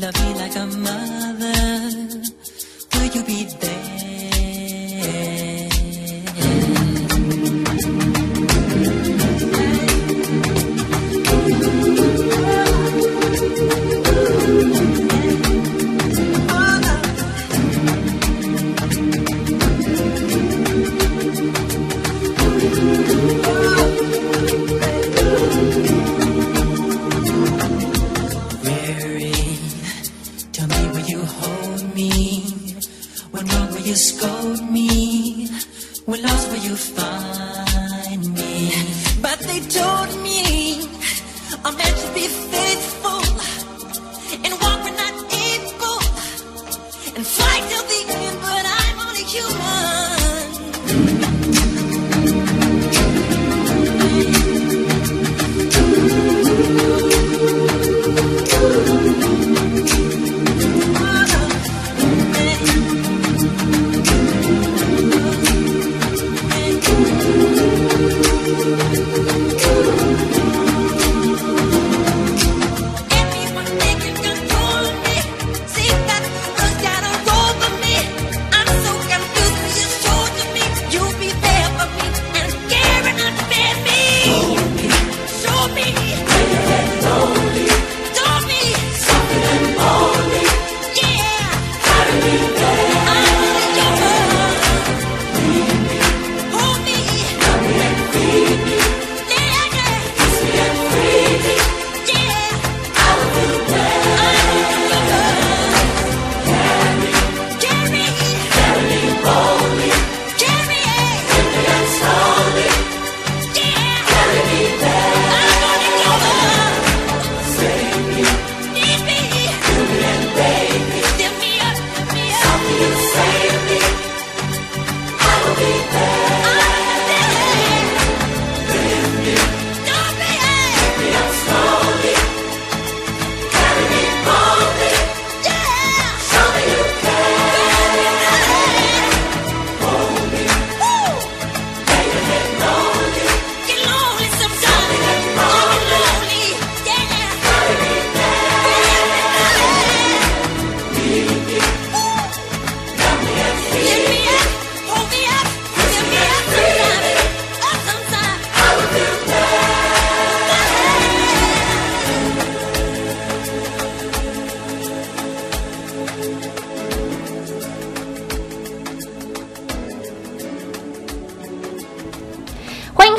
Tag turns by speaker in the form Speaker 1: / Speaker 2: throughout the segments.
Speaker 1: love me like a mother. Will you be there?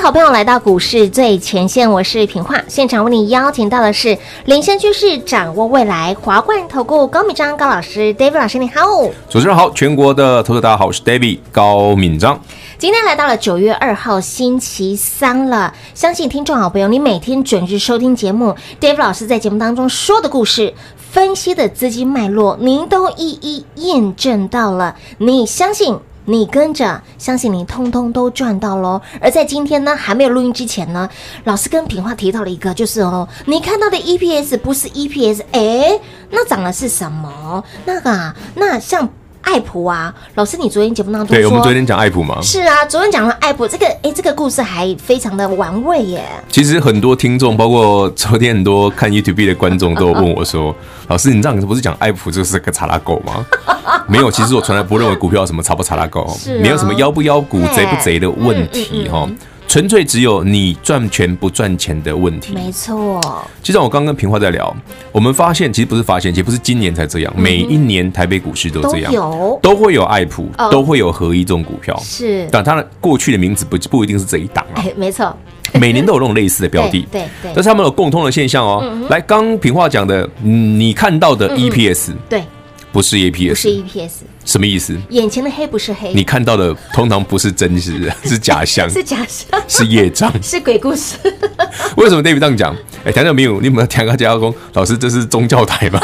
Speaker 2: 好朋友来到股市最前线，我是平化，现场为你邀请到的是领先趋势、掌握未来华冠投顾高敏章高老师，David 老师你好，
Speaker 3: 主持人好，全国的投资大家好，我是 David 高敏章。
Speaker 2: 今天来到了九月二号星期三了，相信听众好朋友你每天准时收听节目，David 老师在节目当中说的故事、分析的资金脉络，您都一一验证到了，你相信？你跟着，相信你通通都赚到喽。而在今天呢，还没有录音之前呢，老师跟品花提到了一个，就是哦，你看到的 EPS 不是 EPS，哎，那涨的是什么？那个啊，那像。爱普啊，老师，你昨天节目当中说，
Speaker 3: 对，我们昨天讲爱普吗？
Speaker 2: 是啊，昨天讲了爱普这个，哎，这个故事还非常的玩味耶。
Speaker 3: 其实很多听众，包括昨天很多看 YouTube 的观众，都有问我说：“老师，你这样不是讲爱普就是个查拉狗吗？” 没有，其实我从来不认为股票有什么查不查拉狗，没有什么妖不妖股、贼不贼的问题哈。纯粹只有你赚钱不赚钱的问题。
Speaker 2: 没错，
Speaker 3: 就像我刚跟平花在聊，我们发现其实不是发现，其实不是今年才这样，每一年台北股市都这样，
Speaker 2: 都有。
Speaker 3: 都会有爱普，都会有合一这种股票。
Speaker 2: 是，
Speaker 3: 但它的过去的名字不不一定是这一档啊。
Speaker 2: 哎，没错，
Speaker 3: 每年都有这种类似的标的，
Speaker 2: 对对，
Speaker 3: 但是他们有共通的现象哦。来，刚平话讲的，你看到的 EPS，
Speaker 2: 对，
Speaker 3: 不是 EPS，
Speaker 2: 不是 EPS，
Speaker 3: 什么意思？
Speaker 2: 眼前的黑不是黑，
Speaker 3: 你看到的通常不是真实，是假象，
Speaker 2: 是假象，
Speaker 3: 是业障，
Speaker 2: 是鬼故事。
Speaker 3: 为什么 David 这样讲？哎，听到没有？你有没有听个加工？老师，这是宗教台吗？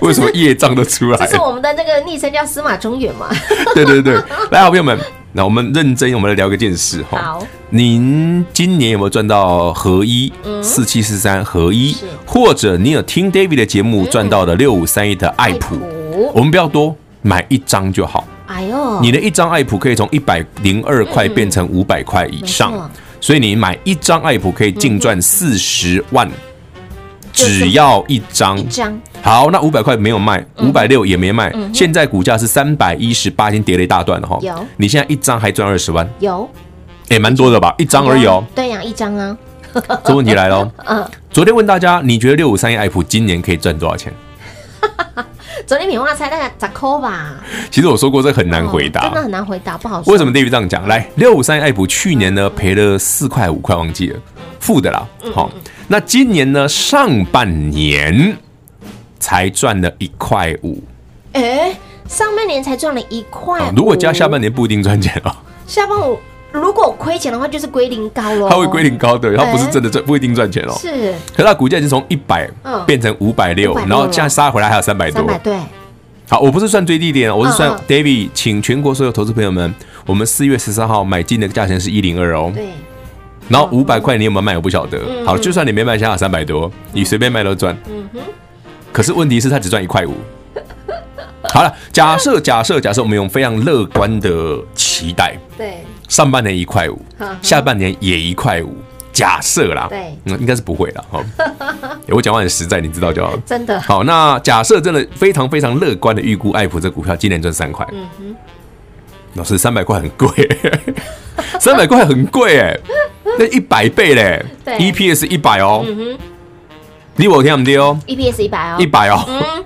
Speaker 3: 为什么业障都出来？
Speaker 2: 这是我们的那个昵称叫司马中原嘛？
Speaker 3: 对对对，来，好朋友们，那我们认真，我们来聊个件事哈。
Speaker 2: 好，
Speaker 3: 您今年有没有赚到合一四七四三合一？或者你有听 David 的节目赚到的六五三一的爱普？我们不要多，买一张就好。哎呦，你的一张爱普可以从一百零二块变成五百块以上，所以你买一张爱普可以净赚四十万。只要一张，一张好，那五百块没有卖，五百六也没卖，现在股价是三百一十八，已经跌了一大段了哈。有，你现在一张还赚二十万，有，也蛮多的吧？一张而已哦。
Speaker 2: 对呀，一张啊。
Speaker 3: 这问题来了，嗯，昨天问大家，你觉得六五三一爱普今年可以赚多少钱？
Speaker 2: 昨天平话猜大概十块吧。
Speaker 3: 其实我说过这很难回答，
Speaker 2: 真的很难回答，不好说。
Speaker 3: 为什么 David 这样讲？来，六五三一爱普去年呢赔了四块五块，忘记了，负的啦。好。那今年呢？上半年才赚了一块五，
Speaker 2: 哎，上半年才赚了一块。
Speaker 3: 如果加下半年不一定赚钱哦。
Speaker 2: 下半年如果亏钱的话，就是归零高喽。
Speaker 3: 它会归零高的，它不是真的赚，不一定赚钱哦。
Speaker 2: 是，
Speaker 3: 可是它股价已经从一百变成五百六，然后现在杀回来还有三百多。
Speaker 2: 对。
Speaker 3: 好，我不是算最低点，我是算 David，请全国所有投资朋友们，我们四月十三号买进的价钱是一零二哦。对。然后五百块你有没有卖？我不晓得。好，就算你没卖，现在三百多，你随便卖都赚。嗯哼。可是问题是，它只赚一块五。好了，假设假设假设，我们用非常乐观的期待。对。上半年一块五，下半年也一块五。假设啦。对。嗯，应该是不会了。好。我讲话很实在，你知道就好。
Speaker 2: 真的。
Speaker 3: 好，那假设真的非常非常乐观的预估，爱普这股票今年赚三块。嗯哼。老师，三百块很贵。三百块很贵哎。那一百倍嘞，EPS 一百哦，嗯哼。你我听不听哦
Speaker 2: ，EPS 一百哦，
Speaker 3: 一百哦，嗯，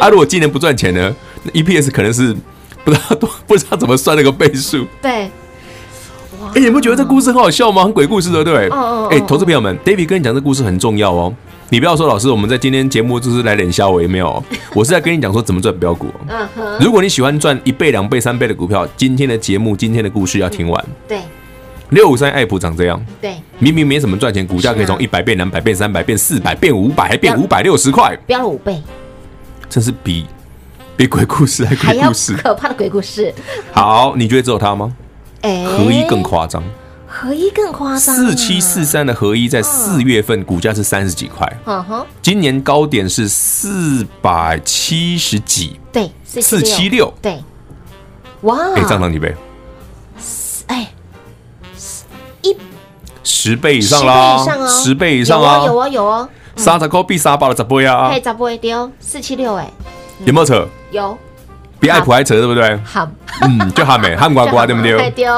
Speaker 3: 啊，如果今年不赚钱呢，那 EPS 可能是不知道不知道怎么算那个倍数，
Speaker 2: 对，
Speaker 3: 哇，哎，你不觉得这故事很好笑吗？很鬼故事，对不对？哦哦，哎，投资朋友们，David 跟你讲这故事很重要哦，你不要说老师，我们在今天节目就是来脸笑我也没有，我是在跟你讲说怎么赚标股。嗯哼，如果你喜欢赚一倍、两倍、三倍的股票，今天的节目、今天的故事要听完。对。六五三爱普长这样，对，明明没什么赚钱，股价可以从一百变两百变三百变四百变五百，还变五百六十块，
Speaker 2: 飙了五倍，
Speaker 3: 这是比比鬼故事还鬼故事，
Speaker 2: 可怕的鬼故事。
Speaker 3: 好，你觉得只有他吗？哎，合一更夸张，
Speaker 2: 合一更夸张。
Speaker 3: 四七四三的合一在四月份股价是三十几块，嗯哼，今年高点是四百七十几，
Speaker 2: 对，
Speaker 3: 四七六，
Speaker 2: 对，哇，
Speaker 3: 哎，涨到几倍？十倍以上啦，十倍以上啊，
Speaker 2: 有啊有啊，
Speaker 3: 三十块比三百了十倍啊，
Speaker 2: 嘿，十倍丢四七六哎，
Speaker 3: 有没有扯？
Speaker 2: 有，
Speaker 3: 比爱普还扯对不对？
Speaker 2: 好，
Speaker 3: 嗯，就喊美 喊呱呱对不对？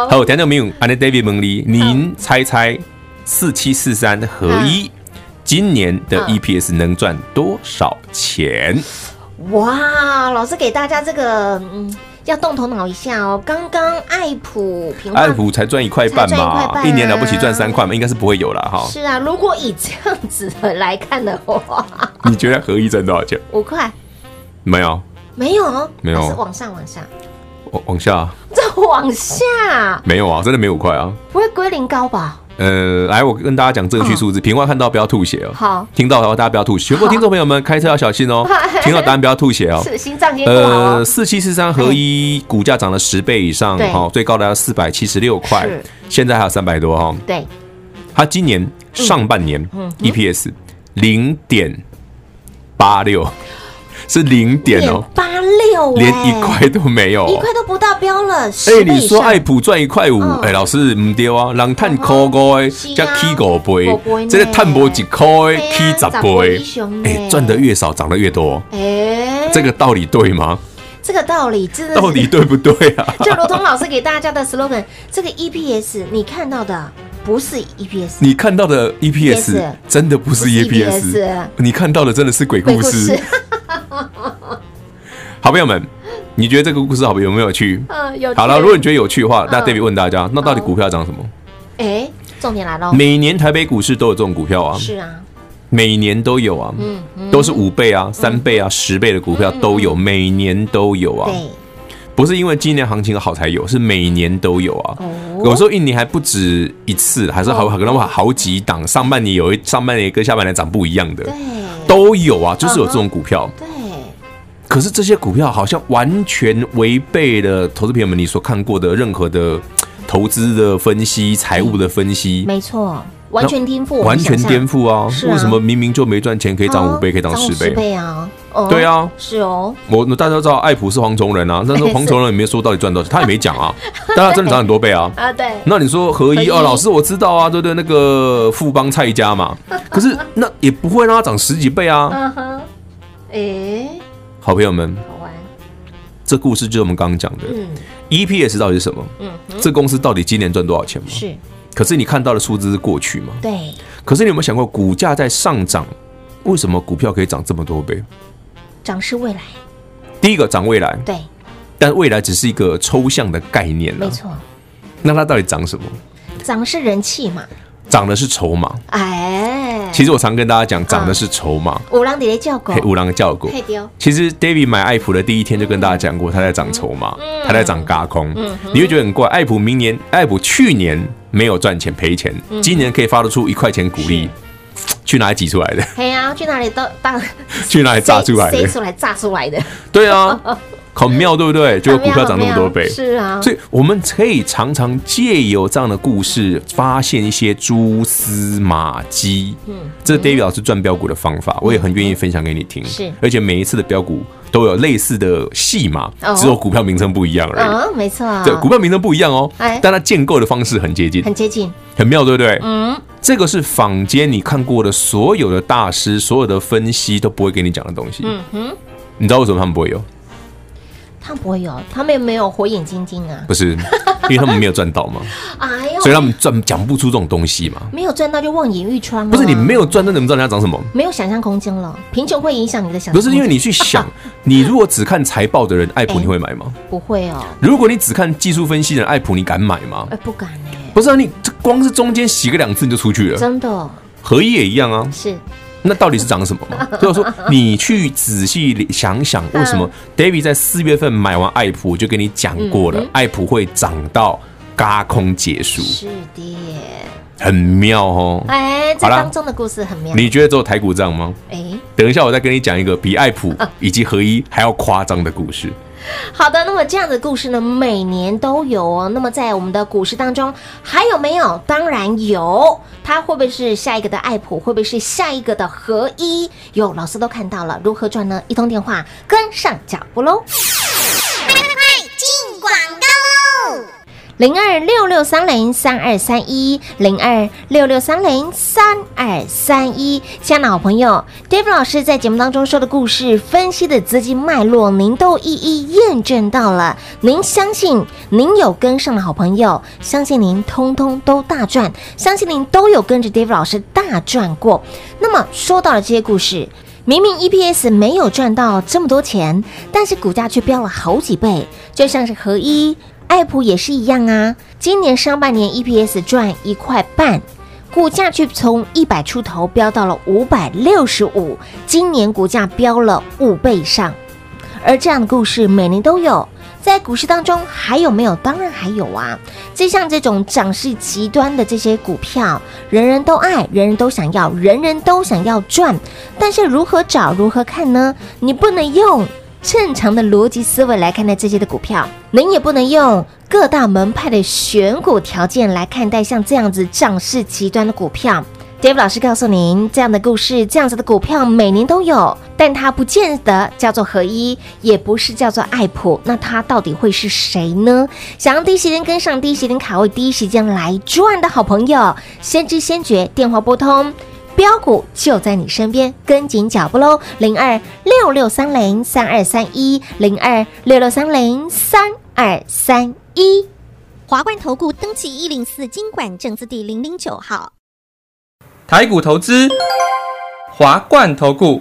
Speaker 3: 好，听到没有？安妮 David 问你，您猜猜四七四三合一今年的 EPS 能赚多少钱？
Speaker 2: 哇，老师给大家这个嗯。要动头脑一下哦！刚刚爱普平，
Speaker 3: 爱普才赚一块半嘛，一年了不起赚三块嘛，应该是不会有了哈。
Speaker 2: 是啊，如果以这样子的来看的话，
Speaker 3: 你觉得合一赚多少钱？
Speaker 2: 五块？
Speaker 3: 没有，
Speaker 2: 没有，
Speaker 3: 没有，
Speaker 2: 是往上往下，
Speaker 3: 往往下，
Speaker 2: 再往下，
Speaker 3: 没有啊，真的没五块啊，
Speaker 2: 不会归零高吧？
Speaker 3: 呃，来，我跟大家讲正确数字。平话看到不要吐血哦。
Speaker 2: 好，
Speaker 3: 听到的话大家不要吐血。全国听众朋友们开车要小心哦。听到答案不要吐血哦。
Speaker 2: 是心脏
Speaker 3: 呃，四七四三合一股价涨了十倍以上，哈，最高的要四百七十六块，现在还有三百多哈。
Speaker 2: 对，
Speaker 3: 它今年上半年 EPS 零点八六。是零点哦，
Speaker 2: 八六，
Speaker 3: 连一块都没有，
Speaker 2: 一块都不到标了。
Speaker 3: 哎，你说爱普赚一块五，哎，老师唔对啊，人探抠个加 K 五倍，这个探波几块 K 十倍，哎，赚的越少涨得越多，哎，这个道理对吗？
Speaker 2: 这个道理真的
Speaker 3: 到底对不对啊？
Speaker 2: 就如同老师给大家的 slogan，这个 EPS 你看到的不是 EPS，
Speaker 3: 你看到的 EPS 真的不是 EPS，你看到的真的是鬼故事。好朋友们，你觉得这个故事好有没有趣？
Speaker 2: 嗯，有。
Speaker 3: 好了，如果你觉得有趣的话，那 David 问大家，那到底股票涨什么？
Speaker 2: 哎，重点来了，
Speaker 3: 每年台北股市都有这种股票啊。
Speaker 2: 是啊。
Speaker 3: 每年都有啊，嗯，都是五倍啊、三倍啊、十倍的股票都有，每年都有啊。对，不是因为今年行情好才有，是每年都有啊。有时候一年还不止一次，还是好可能好好几档。上半年有一上半年跟下半年涨不一样的，对，都有啊，就是有这种股票。对，可是这些股票好像完全违背了投资朋友们你所看过的任何的投资的分析、财务的分析。
Speaker 2: 没错。完全颠覆，
Speaker 3: 完全颠覆啊！为什么明明就没赚钱，可以涨五倍，可以涨十倍？
Speaker 2: 十倍啊！
Speaker 3: 对啊，
Speaker 2: 是哦。
Speaker 3: 我大家都知道爱普是蝗虫人啊，但是蝗虫人也没说到底赚多少，他也没讲啊。但他真的涨很多倍啊！啊，对。那你说合一哦，老师我知道啊，对对，那个富邦蔡家嘛。可是那也不会让它涨十几倍啊。嗯哼。哎，好朋友们，好玩。这故事就是我们刚刚讲的。嗯。EPS 到底是什么？嗯。这公司到底今年赚多少钱吗？是。可是你看到的数字是过去嘛？对。可是你有没有想过，股价在上涨，为什么股票可以涨这么多倍？
Speaker 2: 涨是未来。
Speaker 3: 第一个涨未来。
Speaker 2: 对。
Speaker 3: 但未来只是一个抽象的概念。
Speaker 2: 没错。
Speaker 3: 那它到底涨什么？
Speaker 2: 涨是人气嘛？
Speaker 3: 涨的是筹码。哎。其实我常跟大家讲，涨的是筹码。
Speaker 2: 五郎的叫狗。
Speaker 3: 五郎的叫狗。其实 David 买爱普的第一天就跟大家讲过，他在涨筹码，他在涨轧空。你会觉得很怪，爱普明年，爱普去年。没有赚钱赔钱，今年可以发得出一块钱股利，去哪里挤出来的？
Speaker 2: 对啊，去哪里都当
Speaker 3: 去哪里炸出来的？
Speaker 2: 出来炸出来的？
Speaker 3: 对啊，很妙，对不对？结果股票涨那么多倍，
Speaker 2: 是啊。
Speaker 3: 所以我们可以常常借由这样的故事，发现一些蛛丝马迹。嗯，这是 David 老师赚标股的方法，我也很愿意分享给你听。是，而且每一次的标股。都有类似的戏码，只有股票名称不一样而已。
Speaker 2: 嗯，没错。
Speaker 3: 对，股票名称不一样哦，但它建构的方式很接近，
Speaker 2: 很接近，
Speaker 3: 很妙，对不对？嗯，这个是坊间你看过的所有的大师，所有的分析都不会给你讲的东西。嗯哼，你知道为什么他们不会有？
Speaker 2: 他们不会有，他们也没有火眼金睛啊。
Speaker 3: 不是，因为他们没有赚到嘛。哎呦，所以他们赚讲不出这种东西嘛。
Speaker 2: 没有赚到就望眼欲穿。
Speaker 3: 不是你没有赚，那怎么知道人家长什么？
Speaker 2: 没有想象空间了，贫穷会影响你的想象。
Speaker 3: 不是因为你去想，你如果只看财报的人，爱普你会买吗？
Speaker 2: 不会哦。
Speaker 3: 如果你只看技术分析的人，爱普你敢买吗？
Speaker 2: 哎，不敢哎。
Speaker 3: 不是啊，你这光是中间洗个两次你就出去了。
Speaker 2: 真的。
Speaker 3: 合一也一样啊。
Speaker 2: 是。
Speaker 3: 那到底是涨什么嘛？就是说，你去仔细想想，为什么 David 在四月份买完爱普，我就跟你讲过了，爱普会涨到嘎空结束。是的，很妙哦。哎，这当中的故事很妙。你觉得只有台股涨吗？哎，等一下我再跟你讲一个比爱普以及合一还要夸张的故事。
Speaker 2: 好的，那么这样的故事呢，每年都有哦。那么在我们的股市当中，还有没有？当然有。它会不会是下一个的爱普？会不会是下一个的合一？有老师都看到了，如何赚呢？一通电话，跟上脚步喽！零二六六三零三二三一，零二六六三零三二三一，亲爱的好朋友，David 老师在节目当中说的故事分析的资金脉络，您都一一验证到了。您相信您有跟上的好朋友，相信您通通都大赚，相信您都有跟着 David 老师大赚过。那么说到了这些故事，明明 EPS 没有赚到这么多钱，但是股价却飙了好几倍，就像是合一。爱普也是一样啊，今年上半年 EPS 赚一块半，股价却从一百出头飙到了五百六十五，今年股价飙了五倍以上。而这样的故事每年都有，在股市当中还有没有？当然还有啊！就像这种涨势极端的这些股票，人人都爱，人人都想要，人人都想要赚，但是如何找，如何看呢？你不能用。正常的逻辑思维来看待这些的股票，您也不能用各大门派的选股条件来看待像这样子涨势极端的股票。Dave 老师告诉您，这样的故事，这样子的股票每年都有，但它不见得叫做合一，也不是叫做爱普，那它到底会是谁呢？想要第一时间跟上，第一时间卡位，第一时间来赚的好朋友，先知先觉，电话拨通。标股就在你身边，跟紧脚步喽！零二六六三零三二三一，零二六六三零三二三一。
Speaker 4: 华冠投顾登记一零四经管证字第零零九号。
Speaker 5: 台股投资，华冠投顾。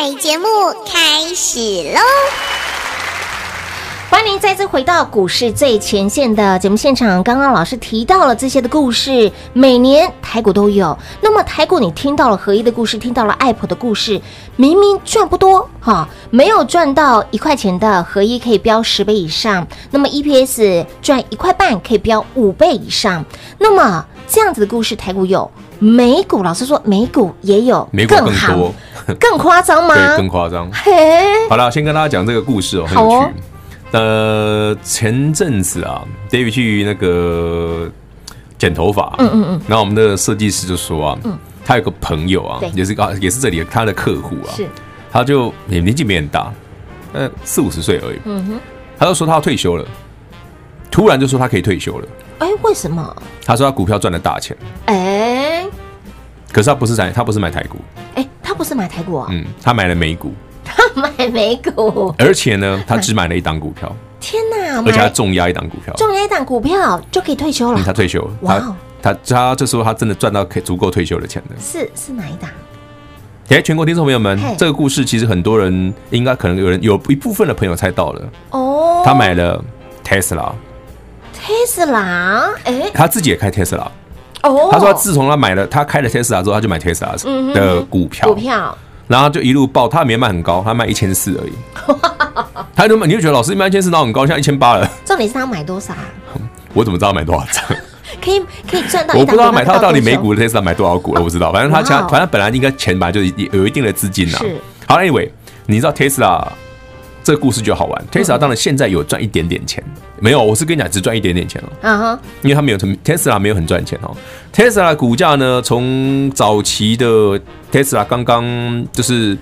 Speaker 4: 彩节目开始喽！
Speaker 2: 欢迎再次回到股市最前线的节目现场。刚刚老师提到了这些的故事，每年台股都有。那么台股，你听到了合一的故事，听到了爱普的故事，明明赚不多哈，没有赚到一块钱的合一可以飙十倍以上，那么 EPS 赚一块半可以飙五倍以上。那么这样子的故事，台股有。美股老师说，美股也有
Speaker 3: 美股更多、
Speaker 2: 更夸张吗？
Speaker 3: 对，更夸张。嘿。好了，先跟大家讲这个故事哦，很有趣。哦、呃，前阵子啊，David 去那个剪头发，嗯嗯嗯，然后我们的设计师就说啊，嗯，他有个朋友啊，也是啊也是这里他的客户啊，是，他就也年纪没很大，呃，四五十岁而已，嗯哼，他就说他要退休了，突然就说他可以退休了，
Speaker 2: 哎，为什么？
Speaker 3: 他说他股票赚了大钱，
Speaker 2: 哎。
Speaker 3: 可是他不是买，他不是买台股，
Speaker 2: 哎，他不是买台股啊，
Speaker 3: 嗯，他买了美股，
Speaker 2: 他买美股，
Speaker 3: 而且呢，他只买了一档股票，
Speaker 2: 天哪，
Speaker 3: 而且他重压一档股票，
Speaker 2: 重压一档股票就可以退休了，
Speaker 3: 他退休。了，哇，他他这时候他真的赚到可以足够退休的钱了，
Speaker 2: 是是哪一档？
Speaker 3: 哎，全国听众朋友们，这个故事其实很多人应该可能有人有一部分的朋友猜到了。哦，他买了 Tesla，Tesla，
Speaker 2: 哎，
Speaker 3: 他自己也开 Tesla。哦，他说他自从他买了他开了 Tesla 之后，他就买 Tesla 的股票，股票，然后就一路爆，他没卖很高，他卖一千四而已。他就你就觉得老师一卖一千四，那很高，现在一千八了。
Speaker 2: 重点是他买多少？
Speaker 3: 我怎么知道买多少张？
Speaker 2: 可以可以赚到？
Speaker 3: 我不知道买他到底每股的 Tesla 买多少股了，我不知道。反正他家反正本来应该钱本来就有一定的资金呐。好，Anyway，你知道 Tesla？这个故事就好玩。Tesla 当然现在有赚一点点钱，没有，我是跟你讲只赚一点点钱哦。嗯哼，因为他没有 Tesla 没有很赚钱哦。Tesla 股价呢，从早期的 Tesla 刚刚就是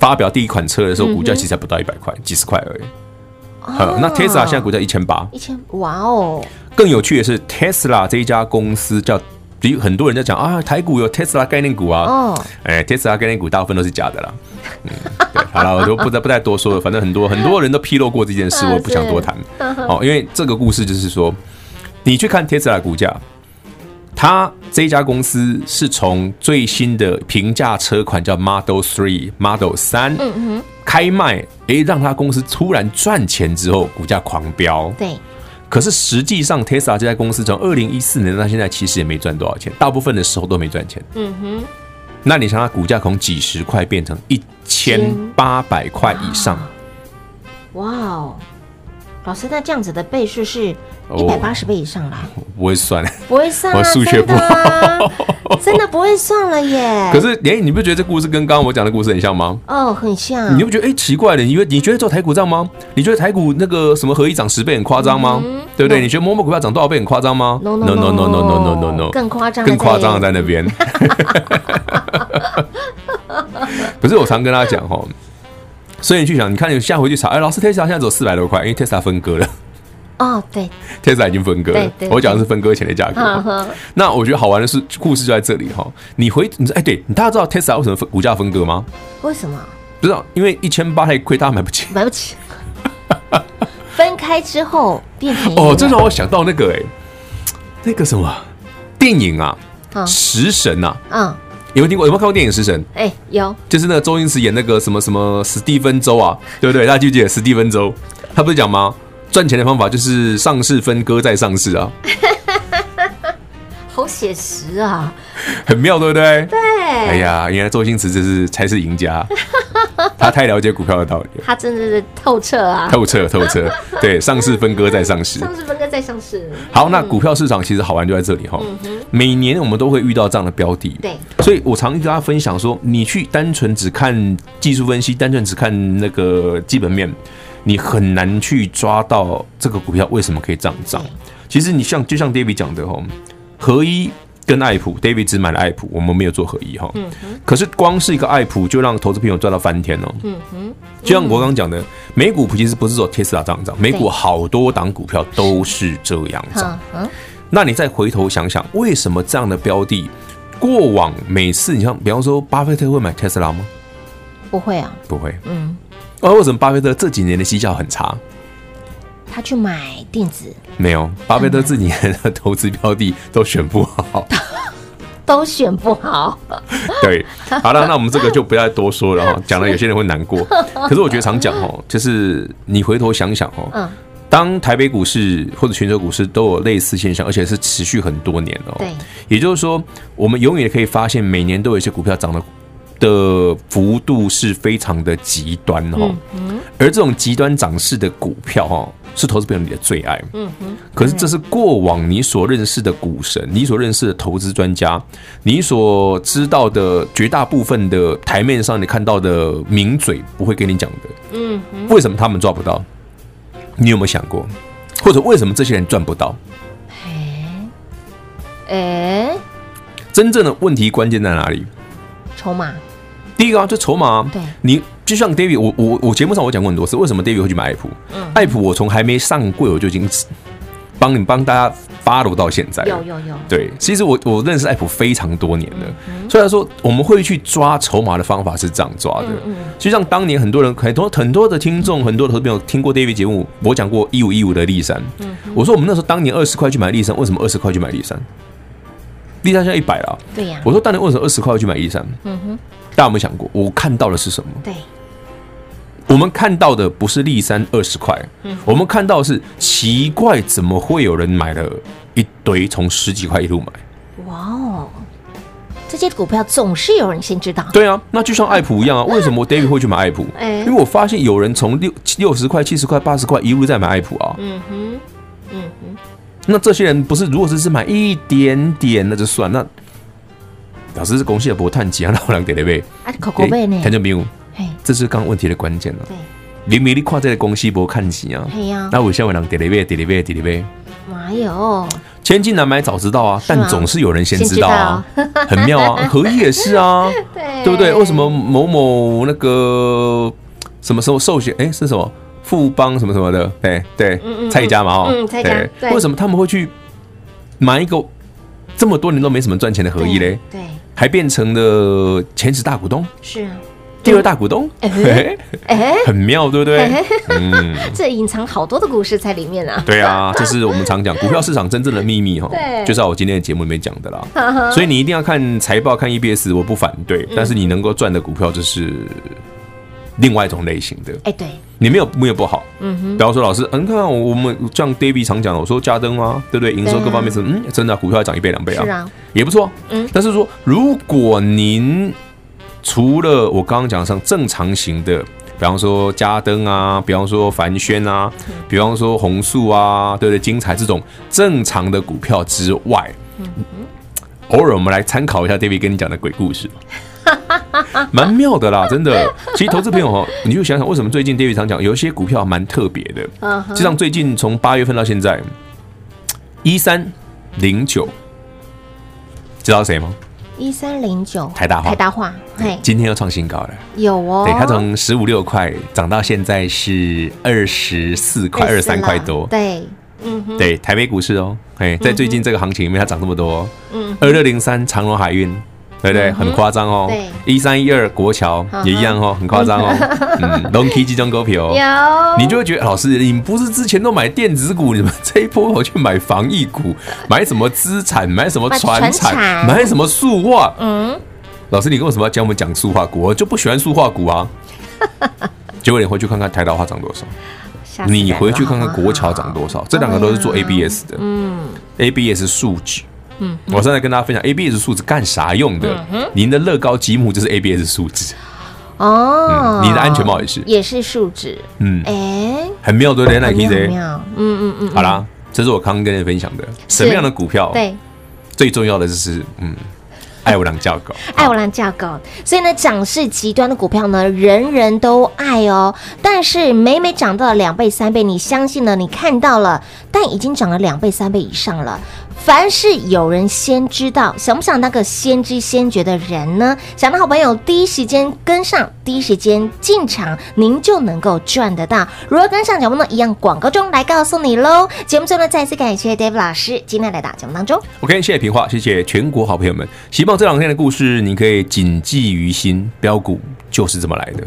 Speaker 3: 发表第一款车的时候，股价其实还不到一百块，几十块而已。好，那 Tesla 现在股价一千八，
Speaker 2: 一千，哇哦！
Speaker 3: 更有趣的是，Tesla 这一家公司叫，比很多人在讲啊，台股有 Tesla 概念股啊。哦，哎，Tesla 概念股大部分都是假的啦。嗯，对，好了，我就不再不再多说了。反正很多很多人都披露过这件事，我不想多谈。哦，因为这个故事就是说，你去看 Tesla 股价，它这家公司是从最新的平价车款叫 Model Three、Model 三，嗯哼，开卖，诶，让它公司突然赚钱之后，股价狂飙。对，可是实际上 Tesla 这家公司从二零一四年到现在，其实也没赚多少钱，大部分的时候都没赚钱。嗯哼。那你想，它股价从几十块变成一千八百块以上，
Speaker 2: 哇哦！老师，那这样子的倍数是一百八十倍以上了？
Speaker 3: 不会算，
Speaker 2: 不会算，
Speaker 3: 我数学不好，
Speaker 2: 真的不会算了耶。
Speaker 3: 可是，哎，你不觉得这故事跟刚刚我讲的故事很像吗？
Speaker 2: 哦，很像。
Speaker 3: 你不觉得哎奇怪的？因为你觉得做台股这样吗？你觉得台股那个什么合一涨十倍很夸张吗？对不对？你觉得某某股票涨多少倍很夸张吗
Speaker 2: ？No no no no no no no no，更夸张，
Speaker 3: 更夸张的在那边。不是我常跟他讲哈，所以你去想，你看你下回去查，哎，老师 Tesla 现在只有四百多块，因为 Tesla 分割了。
Speaker 2: 哦，
Speaker 3: 对，Tesla 已经分割了。
Speaker 2: 对对
Speaker 3: 我讲的是分割前的价格。
Speaker 2: 呵呵
Speaker 3: 那我觉得好玩的是，故事就在这里哈。你回，你说，哎，对你大家知道 Tesla 为什么分股价分割吗？
Speaker 2: 为什么
Speaker 3: 不知道，因为一千八太贵，大家买不起。
Speaker 2: 买不起？分开之后变便宜
Speaker 3: 哦，这让我想到那个哎，那个什么电影啊，
Speaker 2: 嗯
Speaker 3: 食神啊，
Speaker 2: 嗯，
Speaker 3: 有没有听过？有没有看过电影《食神》？
Speaker 2: 哎，有
Speaker 3: 就是那个周星驰演那个什么什么史蒂芬周啊，对不对？大家记不记得史蒂芬周？他不是讲吗？赚钱的方法就是上市分割再上市啊，
Speaker 2: 好写实啊，
Speaker 3: 很妙，对不对？
Speaker 2: 对，
Speaker 3: 哎呀，原来周星驰这是才是赢家，他太了解股票的道理了，
Speaker 2: 他真的是透彻啊，
Speaker 3: 透彻透彻。对，上市分割再上市。
Speaker 2: 上市分割再上市，
Speaker 3: 好，那股票市场其实好玩就在这里哈。每年我们都会遇到这样的标的，
Speaker 2: 对，
Speaker 3: 所以我常跟大家分享说，你去单纯只看技术分析，单纯只看那个基本面，你很难去抓到这个股票为什么可以这样涨。其实你像就像 David 讲的哈，合一跟爱普，David 只买了爱普，我们没有做合一哈。嗯可是光是一个爱普就让投资朋友赚到翻天哦。嗯哼。就像我刚刚讲的，美股其实不是说 Tesla 这样涨，美股好多档股票都是这样涨。
Speaker 2: 嗯，
Speaker 3: 那你再回头想想，为什么这样的标的，过往每次你像比方说巴菲特会买 Tesla 吗？
Speaker 2: 不会啊，
Speaker 3: 不会。
Speaker 2: 嗯，
Speaker 3: 而为什么巴菲特这几年的绩效很差？
Speaker 2: 他去买电子
Speaker 3: 没有，巴菲特这几年的投资标的都选不好，
Speaker 2: 都选不好。
Speaker 3: 对，好了，那我们这个就不要再多说了哈，讲了有些人会难过。可是我觉得常讲哦，就是你回头想想哦，
Speaker 2: 嗯，
Speaker 3: 当台北股市或者全球股市都有类似现象，而且是持续很多年哦，
Speaker 2: 对，
Speaker 3: 也就是说，我们永远可以发现，每年都有一些股票涨得的幅度是非常的极端哦，而这种极端涨势的股票哦，是投资朋友你的最爱。嗯哼。可是这是过往你所认识的股神，你所认识的投资专家，你所知道的绝大部分的台面上你看到的名嘴不会跟你讲的。嗯哼。为什么他们抓不到？你有没有想过？或者为什么这些人赚不到？
Speaker 2: 哎，哎，
Speaker 3: 真正的问题关键在哪里？
Speaker 2: 筹码。
Speaker 3: 第一个啊，就筹码啊。
Speaker 2: 对，
Speaker 3: 你就像 David，我我我节目上我讲过很多次，为什么 David 会去买爱普？嗯，爱普我从还没上柜我就已经帮你帮大家 follow 到现在了。
Speaker 2: 有有有。
Speaker 3: 对，其实我我认识爱普非常多年了，虽然说我们会去抓筹码的方法是这样抓的。嗯，就像当年很多人很多很多的听众，很多的朋友听过 David 节目，我讲过一五一五的立山。嗯，我说我们那时候当年二十块去买立山，为什么二十块去买立山？立山现在一百了。
Speaker 2: 对呀。
Speaker 3: 我说当年为什么二十块去买立山？嗯哼。大家有没有想过，我看到的是什么？
Speaker 2: 对，
Speaker 3: 我们看到的不是立三二十块，嗯我们看到的是奇怪，怎么会有人买了一堆从十几块一路买？
Speaker 2: 哇哦，这些股票总是有人先知道。
Speaker 3: 对啊，那就像爱普一样啊，为什么 David 会去买爱普？因为我发现有人从六六十块、七十块、八十块一路在买爱普啊。嗯哼，嗯哼，那这些人不是，如果是只买一点点，那就算那。老师是公司的博探几啊？老人给的呗，
Speaker 2: 啊，可可贝呢？
Speaker 3: 听见没有？这是刚刚问题的关键了。对，明明你跨在公司博看几啊？那我现在让给的呗，给的呗，给的呗。
Speaker 2: 哪有？
Speaker 3: 千金难买早知道啊！但总是有人先知道啊，很妙啊。合一也是啊，对对不对？为什么某某那个什么时候寿险？哎，是什么富邦什么什么的？哎对，蔡家嘛哦，蔡家。为什么他们会去买一个这么多年都没什么赚钱的合一嘞？对。还变成了前十大股东，是啊，第二大股东，哎，哎，很妙，对不对？嗯，
Speaker 2: 这隐藏好多的故事在里面啊。
Speaker 3: 对啊，这是我们常讲股票市场真正的秘密哈。对，就在我今天的节目里面讲的啦。所以你一定要看财报、看 EBS，我不反对，但是你能够赚的股票，就是另外一种类型的。哎，对，你没有没有不好。嗯哼，比方说老师，嗯，看我们像 David 常讲的，我说加登啊，对不对？营收各方面是，嗯，真的股票要涨一倍两倍啊。是啊。也不错，嗯，但是说，如果您除了我刚刚讲上正常型的，比方说加登啊，比方说凡轩啊，比方说红树啊，对不对？精彩这种正常的股票之外，嗯，偶尔我们来参考一下 David 跟你讲的鬼故事，蛮妙的啦，真的。其实投资朋友哈，你就想想为什么最近 David 常讲有一些股票蛮特别的，就像最近从八月份到现在，一三零九。知道谁吗？
Speaker 2: 一三零九
Speaker 3: 台大化，
Speaker 2: 台大化，嘿，
Speaker 3: 今天又创新高了。
Speaker 2: 有哦，
Speaker 3: 对，它从十五六块涨到现在是二十四块，二十三块多。
Speaker 2: 对，
Speaker 3: 嗯哼，对，台北股市哦，哎，在最近这个行情里面，它涨这么多，嗯，二六零三长荣海运。对不对？很夸张哦。对，一三一二国桥也一样哦，很夸张哦。嗯，龙 K 集中股票哦，有，你就会觉得老师，你不是之前都买电子股，你们这一波我去买防疫股，买什么资产，买什么船产，买什么塑化？嗯，老师，你为什么要教我们讲塑化股？我就不喜欢塑化股啊。结果你回去看看台达化涨多少，你回去看看国桥涨多少，这两个都是做 ABS 的，嗯，ABS 数据。嗯，我现在跟大家分享 ABS 数字干啥用的？您的乐高积木就是 ABS 数字哦、嗯，你的安全帽也是，
Speaker 2: 也是数字。嗯，哎、欸，
Speaker 3: 很妙对不对？那可以
Speaker 2: 很妙。嗯嗯嗯。
Speaker 3: 好啦，这是我刚刚跟你分享的，什么样的股票？对，最重要的就是嗯。爱我郎叫狗，
Speaker 2: 爱我郎叫狗，所以呢，涨势极端的股票呢，人人都爱哦。但是每每涨到了两倍、三倍，你相信了，你看到了，但已经涨了两倍、三倍以上了。凡是有人先知道，想不想当个先知先觉的人呢？想的好朋友第一时间跟上，第一时间进场，您就能够赚得到。如何跟上脚步呢？一样广告中来告诉你喽。节目最后呢，再次感谢 Dave 老师今天来到节目当中。
Speaker 3: OK，谢谢平话，谢谢全国好朋友们。希望这两天的故事你可以谨记于心，标股就是这么来的。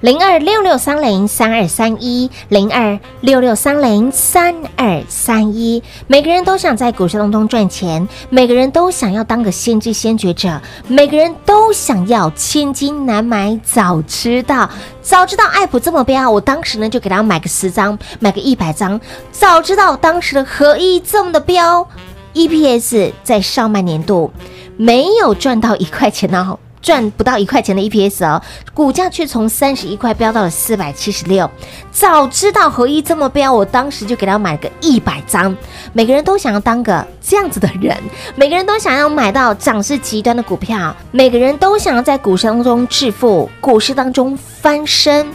Speaker 2: 零二六六三零三二三一，零二六六三零三二三一。每个人都想在股市当中赚钱，每个人都想要当个先知先觉者，每个人都想要千金难买早知道。早知道爱普这么飙，我当时呢就给他买个十张，买个一百张。早知道当时的合一这么的飙，EPS 在上半年度没有赚到一块钱呢。赚不到一块钱的 EPS 哦，股价却从三十一块飙到了四百七十六。早知道合一这么飙，我当时就给他买个一百张。每个人都想要当个这样子的人，每个人都想要买到涨势极端的股票，每个人都想要在股市当中致富，股市当中翻身，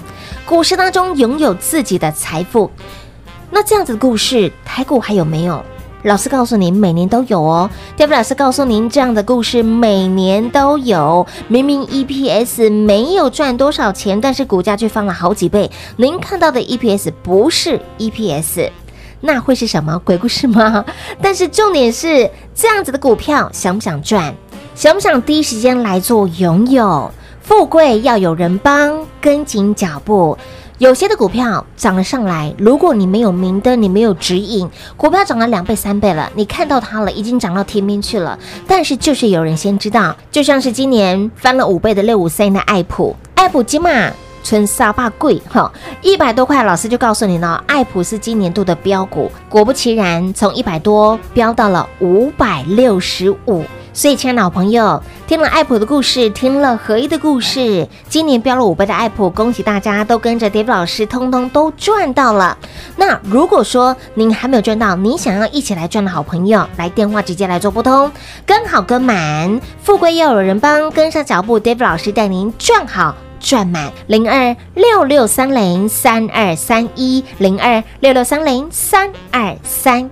Speaker 2: 股市当中拥有自己的财富。那这样子的故事，台股还有没有？老师告诉您，每年都有哦。戴夫老师告诉您，这样的故事每年都有。明明 EPS 没有赚多少钱，但是股价却翻了好几倍。您看到的 EPS 不是 EPS，那会是什么鬼故事吗？但是重点是，这样子的股票想不想赚？想不想第一时间来做拥有？富贵要有人帮，跟紧脚步。有些的股票涨了上来，如果你没有明灯，你没有指引，股票涨了两倍三倍了，你看到它了，已经涨到天边去了。但是就是有人先知道，就像是今年翻了五倍的六五三的爱普，爱普今嘛存沙巴贵哈，一百多块，老师就告诉你了，爱普是今年度的标股，果不其然，从一百多飙到了五百六十五。所以，亲爱的老朋友，听了爱普的故事，听了合一的故事，今年飙了五倍的爱普，恭喜大家都跟着 David 老师，通通都赚到了。那如果说您还没有赚到，您想要一起来赚的好朋友，来电话直接来做拨通，跟好跟满，富贵要有人帮，跟上脚步，David 老师带您赚好赚满，零二六六三零三二三一，零二六六三零三二三。